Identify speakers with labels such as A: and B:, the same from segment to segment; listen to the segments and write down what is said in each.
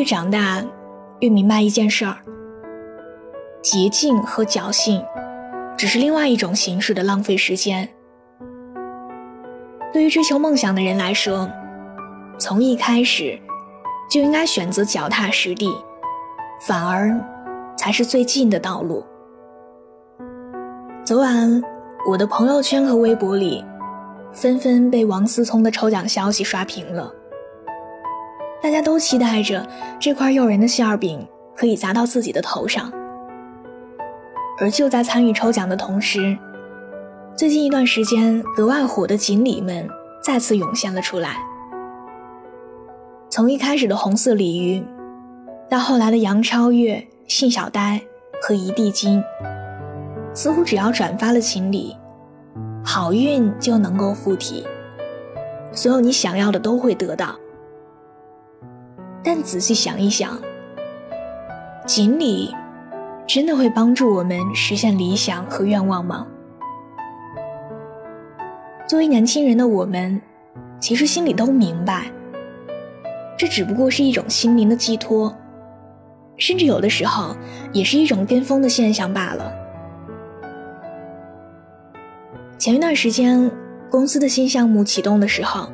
A: 越长大，越明白一件事儿：捷径和侥幸，只是另外一种形式的浪费时间。对于追求梦想的人来说，从一开始就应该选择脚踏实地，反而才是最近的道路。昨晚，我的朋友圈和微博里，纷纷被王思聪的抽奖消息刷屏了。大家都期待着这块诱人的馅饼可以砸到自己的头上，而就在参与抽奖的同时，最近一段时间格外火的锦鲤们再次涌现了出来。从一开始的红色鲤鱼，到后来的杨超越、信小呆和一地金，似乎只要转发了锦鲤，好运就能够附体，所有你想要的都会得到。但仔细想一想，锦鲤真的会帮助我们实现理想和愿望吗？作为年轻人的我们，其实心里都明白，这只不过是一种心灵的寄托，甚至有的时候也是一种跟风的现象罢了。前一段时间，公司的新项目启动的时候，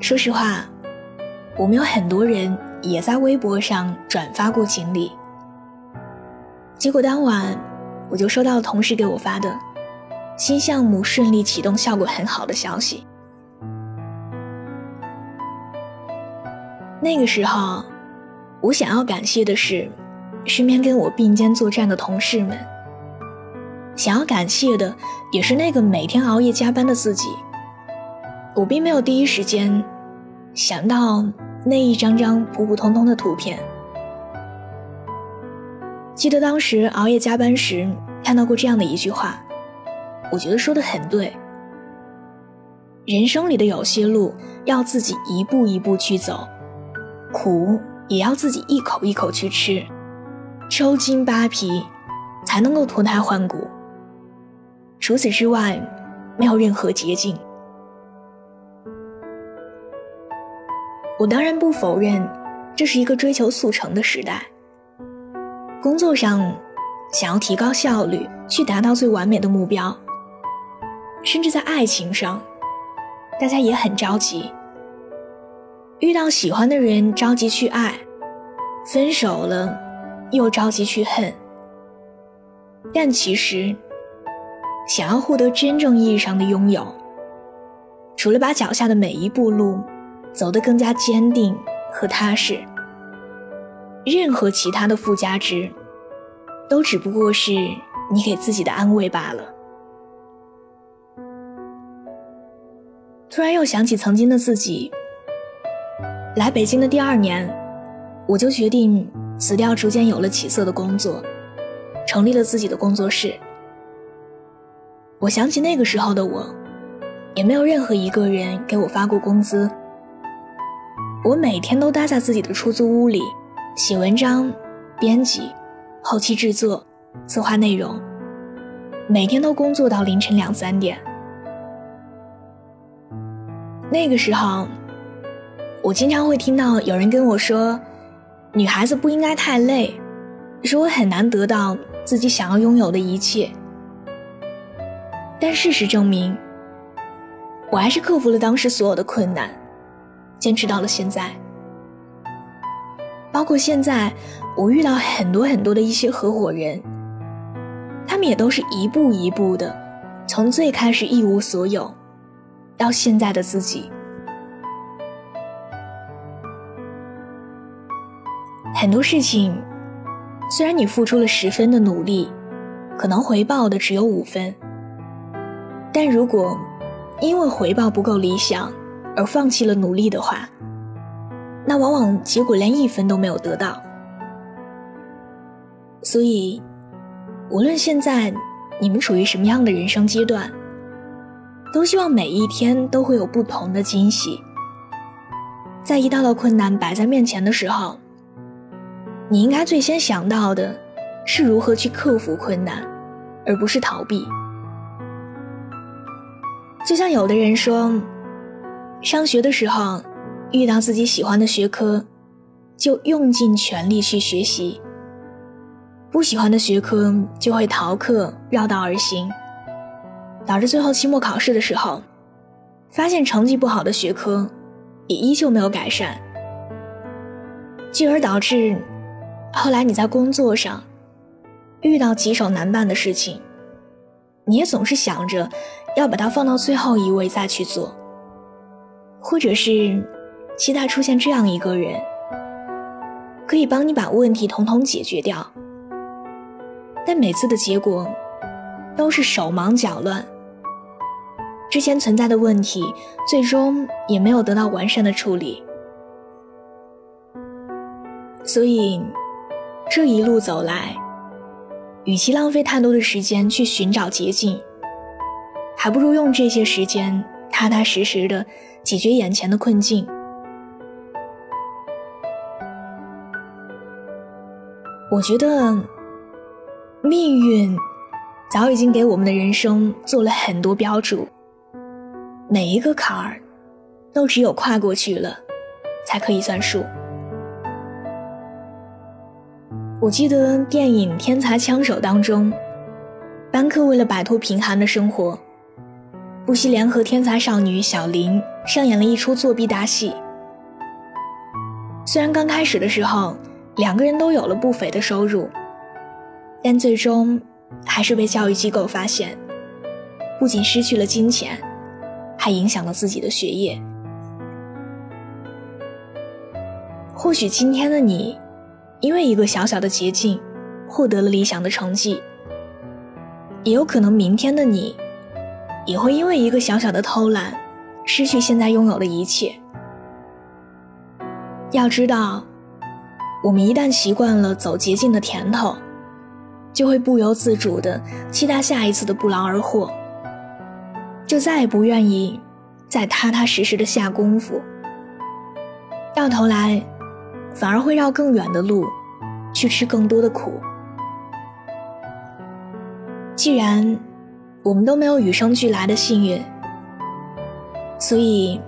A: 说实话。我们有很多人也在微博上转发过锦鲤，结果当晚我就收到了同事给我发的新项目顺利启动、效果很好的消息。那个时候，我想要感谢的是身边跟我并肩作战的同事们，想要感谢的也是那个每天熬夜加班的自己。我并没有第一时间想到。那一张张普普通通的图片，记得当时熬夜加班时看到过这样的一句话，我觉得说的很对。人生里的有些路要自己一步一步去走，苦也要自己一口一口去吃，抽筋扒皮才能够脱胎换骨。除此之外，没有任何捷径。我当然不否认，这是一个追求速成的时代。工作上，想要提高效率，去达到最完美的目标；甚至在爱情上，大家也很着急。遇到喜欢的人着急去爱，分手了又着急去恨。但其实，想要获得真正意义上的拥有，除了把脚下的每一步路，走得更加坚定和踏实，任何其他的附加值，都只不过是你给自己的安慰罢了。突然又想起曾经的自己，来北京的第二年，我就决定辞掉逐渐有了起色的工作，成立了自己的工作室。我想起那个时候的我，也没有任何一个人给我发过工资。我每天都待在自己的出租屋里，写文章、编辑、后期制作、策划内容，每天都工作到凌晨两三点。那个时候，我经常会听到有人跟我说：“女孩子不应该太累，说我很难得到自己想要拥有的一切。”但事实证明，我还是克服了当时所有的困难。坚持到了现在，包括现在，我遇到很多很多的一些合伙人，他们也都是一步一步的，从最开始一无所有，到现在的自己。很多事情，虽然你付出了十分的努力，可能回报的只有五分，但如果因为回报不够理想而放弃了努力的话，那往往结果连一分都没有得到。所以，无论现在你们处于什么样的人生阶段，都希望每一天都会有不同的惊喜。在一道道困难摆在面前的时候，你应该最先想到的是如何去克服困难，而不是逃避。就像有的人说，上学的时候遇到自己喜欢的学科，就用尽全力去学习；不喜欢的学科就会逃课、绕道而行，导致最后期末考试的时候，发现成绩不好的学科也依旧没有改善，继而导致后来你在工作上遇到棘手难办的事情。你也总是想着要把它放到最后一位再去做，或者是期待出现这样一个人，可以帮你把问题统统解决掉。但每次的结果都是手忙脚乱，之前存在的问题最终也没有得到完善的处理。所以这一路走来。与其浪费太多的时间去寻找捷径，还不如用这些时间踏踏实实的解决眼前的困境。我觉得，命运早已经给我们的人生做了很多标注，每一个坎儿都只有跨过去了，才可以算数。我记得电影《天才枪手》当中，班克为了摆脱贫寒的生活，不惜联合天才少女小林上演了一出作弊大戏。虽然刚开始的时候两个人都有了不菲的收入，但最终还是被教育机构发现，不仅失去了金钱，还影响了自己的学业。或许今天的你。因为一个小小的捷径，获得了理想的成绩，也有可能明天的你，也会因为一个小小的偷懒，失去现在拥有的一切。要知道，我们一旦习惯了走捷径的甜头，就会不由自主的期待下一次的不劳而获，就再也不愿意再踏踏实实的下功夫，到头来。反而会绕更远的路，去吃更多的苦。既然我们都没有与生俱来的幸运，所以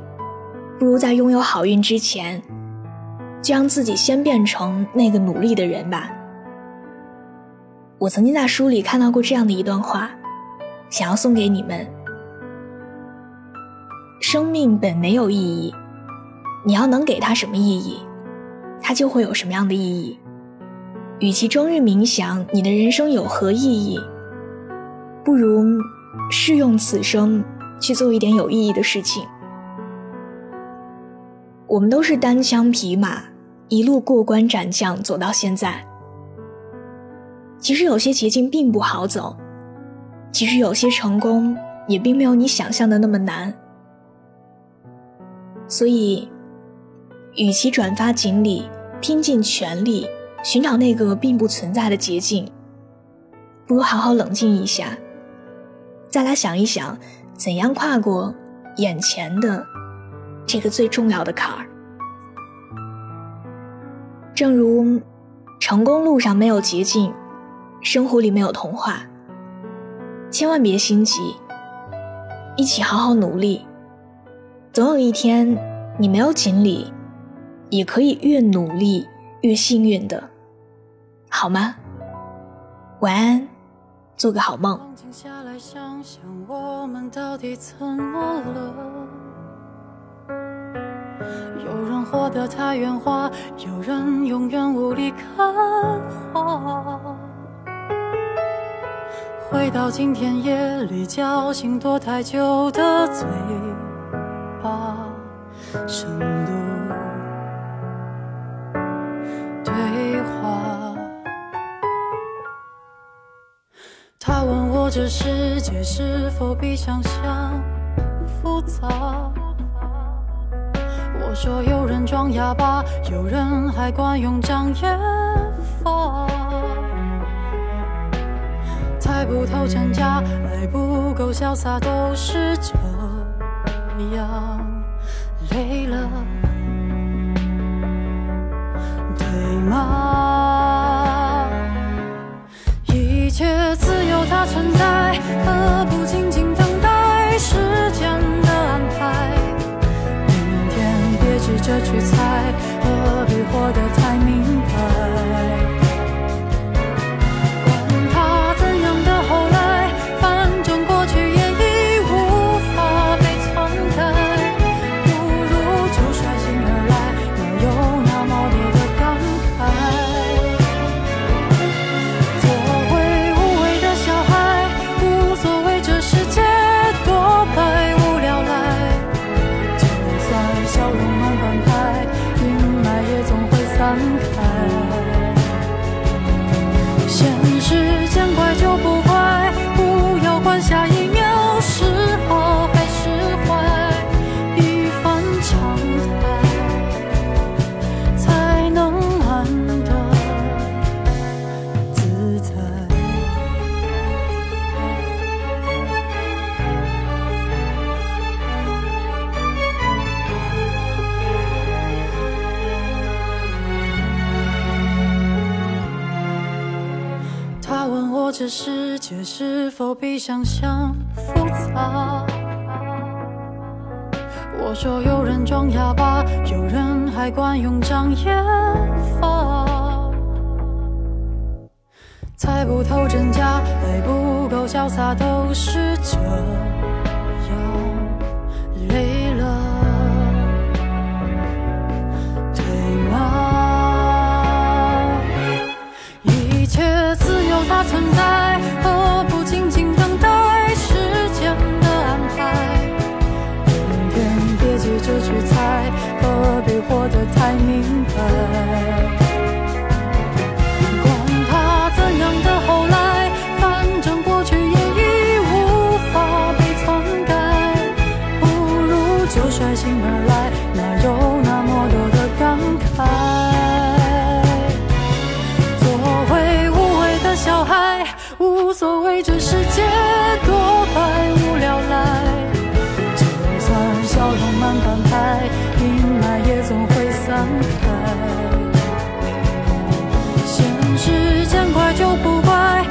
A: 不如在拥有好运之前，就让自己先变成那个努力的人吧。我曾经在书里看到过这样的一段话，想要送给你们：生命本没有意义，你要能给它什么意义？它就会有什么样的意义？与其终日冥想你的人生有何意义，不如试用此生去做一点有意义的事情。我们都是单枪匹马，一路过关斩将走到现在。其实有些捷径并不好走，其实有些成功也并没有你想象的那么难。所以。与其转发锦鲤，拼尽全力寻找那个并不存在的捷径，不如好好冷静一下，再来想一想，怎样跨过眼前的这个最重要的坎儿。正如成功路上没有捷径，生活里没有童话，千万别心急，一起好好努力，总有一天你没有锦鲤。也可以越努力越幸运的，好吗？晚安，做个好梦。有人活得太圆滑，有人永远无力看花。回到今天夜里叫醒躲太久的嘴巴，这世界是否比想象
B: 复杂。我说有人装哑巴，有人还惯用障眼法。猜不透真假，爱不够潇洒，都是这样。累了，对吗？世界是否比想象复杂？我说有人装哑巴，有人还惯用障眼法。猜不透真假，爱不够潇洒，都是这它存在，何不静静等待时间的安排？明天别急着去猜，何必活得太明白？无所谓这世界多百无聊赖。就算笑容慢半拍，阴霾也总会散开。现实见怪就不怪